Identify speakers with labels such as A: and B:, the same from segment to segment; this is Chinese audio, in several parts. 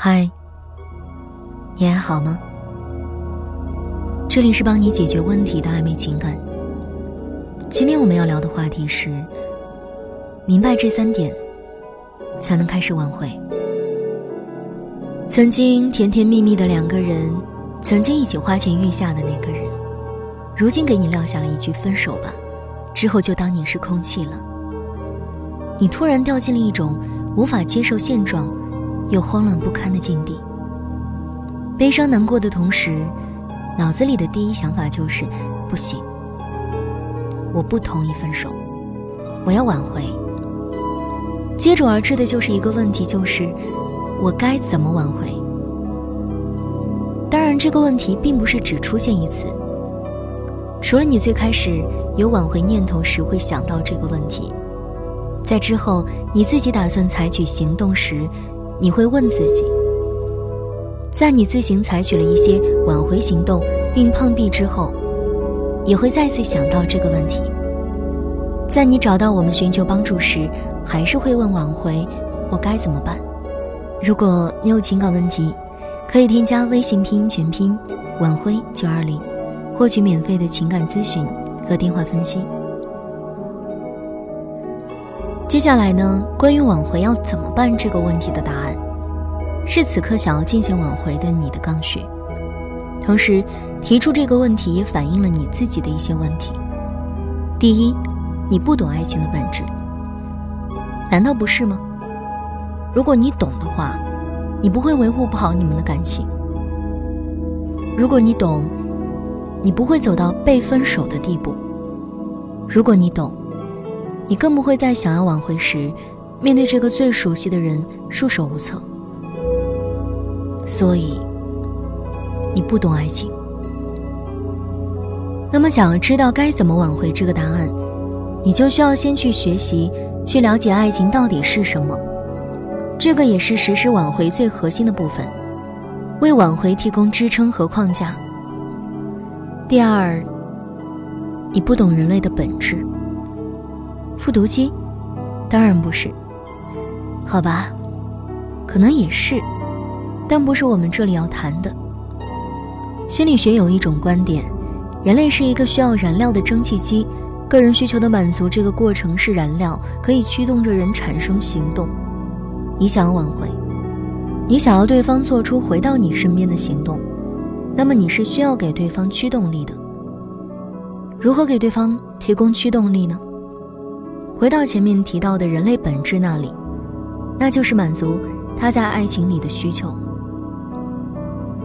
A: 嗨，你还好吗？这里是帮你解决问题的暧昧情感。今天我们要聊的话题是：明白这三点，才能开始挽回。曾经甜甜蜜蜜的两个人，曾经一起花前月下的那个人，如今给你撂下了一句“分手吧”，之后就当你是空气了。你突然掉进了一种无法接受现状。又慌乱不堪的境地，悲伤难过的同时，脑子里的第一想法就是不行，我不同意分手，我要挽回。接踵而至的就是一个问题，就是我该怎么挽回？当然，这个问题并不是只出现一次，除了你最开始有挽回念头时会想到这个问题，在之后你自己打算采取行动时。你会问自己，在你自行采取了一些挽回行动并碰壁之后，也会再次想到这个问题。在你找到我们寻求帮助时，还是会问挽回我该怎么办？如果你有情感问题，可以添加微信拼音全拼挽回九二零，获取免费的情感咨询和电话分析。接下来呢，关于挽回要怎么办这个问题的答案，是此刻想要进行挽回的你的刚需。同时，提出这个问题也反映了你自己的一些问题。第一，你不懂爱情的本质，难道不是吗？如果你懂的话，你不会维护不好你们的感情。如果你懂，你不会走到被分手的地步。如果你懂。你更不会在想要挽回时，面对这个最熟悉的人束手无策。所以，你不懂爱情。那么，想要知道该怎么挽回这个答案，你就需要先去学习，去了解爱情到底是什么。这个也是实施挽回最核心的部分，为挽回提供支撑和框架。第二，你不懂人类的本质。复读机，当然不是。好吧，可能也是，但不是我们这里要谈的。心理学有一种观点，人类是一个需要燃料的蒸汽机，个人需求的满足这个过程是燃料，可以驱动着人产生行动。你想要挽回，你想要对方做出回到你身边的行动，那么你是需要给对方驱动力的。如何给对方提供驱动力呢？回到前面提到的人类本质那里，那就是满足他在爱情里的需求。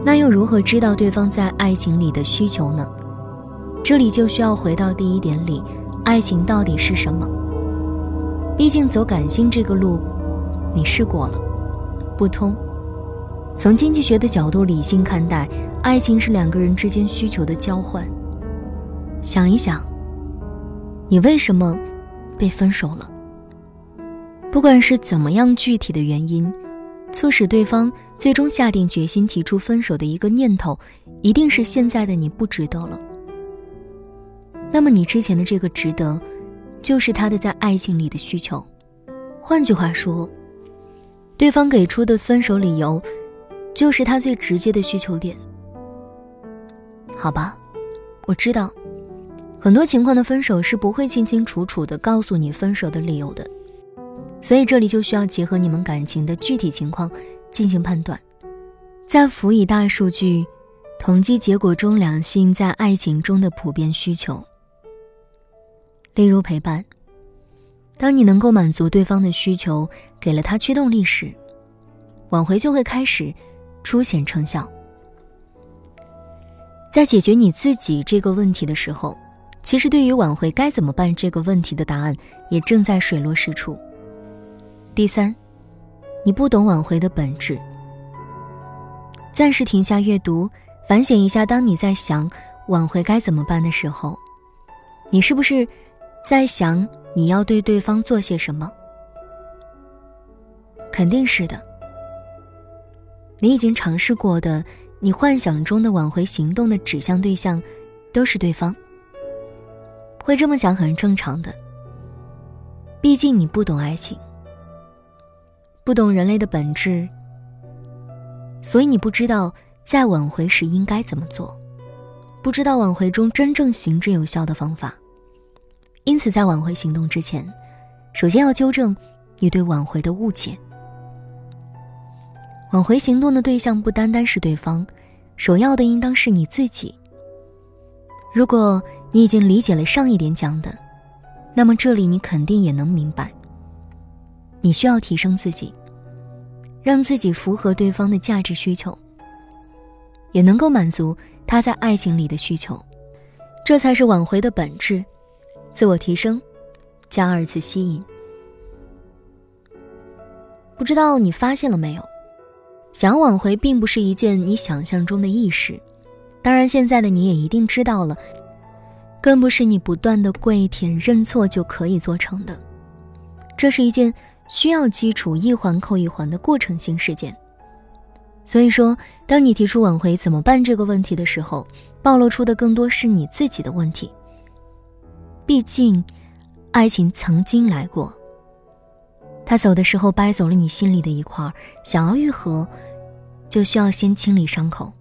A: 那又如何知道对方在爱情里的需求呢？这里就需要回到第一点里，爱情到底是什么？毕竟走感性这个路，你试过了，不通。从经济学的角度理性看待，爱情是两个人之间需求的交换。想一想，你为什么？被分手了。不管是怎么样具体的原因，促使对方最终下定决心提出分手的一个念头，一定是现在的你不值得了。那么你之前的这个值得，就是他的在爱情里的需求。换句话说，对方给出的分手理由，就是他最直接的需求点。好吧，我知道。很多情况的分手是不会清清楚楚的告诉你分手的理由的，所以这里就需要结合你们感情的具体情况进行判断。在辅以大数据统计结果中，两性在爱情中的普遍需求，例如陪伴。当你能够满足对方的需求，给了他驱动力时，挽回就会开始初显成效。在解决你自己这个问题的时候。其实，对于挽回该怎么办这个问题的答案，也正在水落石出。第三，你不懂挽回的本质。暂时停下阅读，反省一下：当你在想挽回该怎么办的时候，你是不是在想你要对对方做些什么？肯定是的。你已经尝试过的，你幻想中的挽回行动的指向对象，都是对方。会这么想很正常的，毕竟你不懂爱情，不懂人类的本质，所以你不知道在挽回时应该怎么做，不知道挽回中真正行之有效的方法。因此，在挽回行动之前，首先要纠正你对挽回的误解。挽回行动的对象不单单是对方，首要的应当是你自己。如果你已经理解了上一点讲的，那么这里你肯定也能明白。你需要提升自己，让自己符合对方的价值需求，也能够满足他在爱情里的需求，这才是挽回的本质。自我提升，加二次吸引。不知道你发现了没有？想挽回并不是一件你想象中的易事。当然，现在的你也一定知道了，更不是你不断的跪舔认错就可以做成的。这是一件需要基础一环扣一环的过程性事件。所以说，当你提出挽回怎么办这个问题的时候，暴露出的更多是你自己的问题。毕竟，爱情曾经来过。他走的时候掰走了你心里的一块想要愈合，就需要先清理伤口，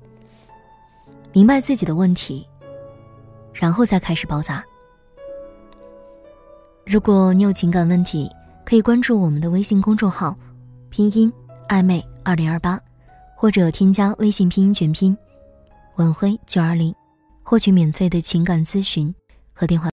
A: 明白自己的问题，然后再开始包扎。如果你有情感问题，可以关注我们的微信公众号“拼音暧昧二零二八”，或者添加微信拼音全拼“晚辉九二零”，获取免费的情感咨询和电话。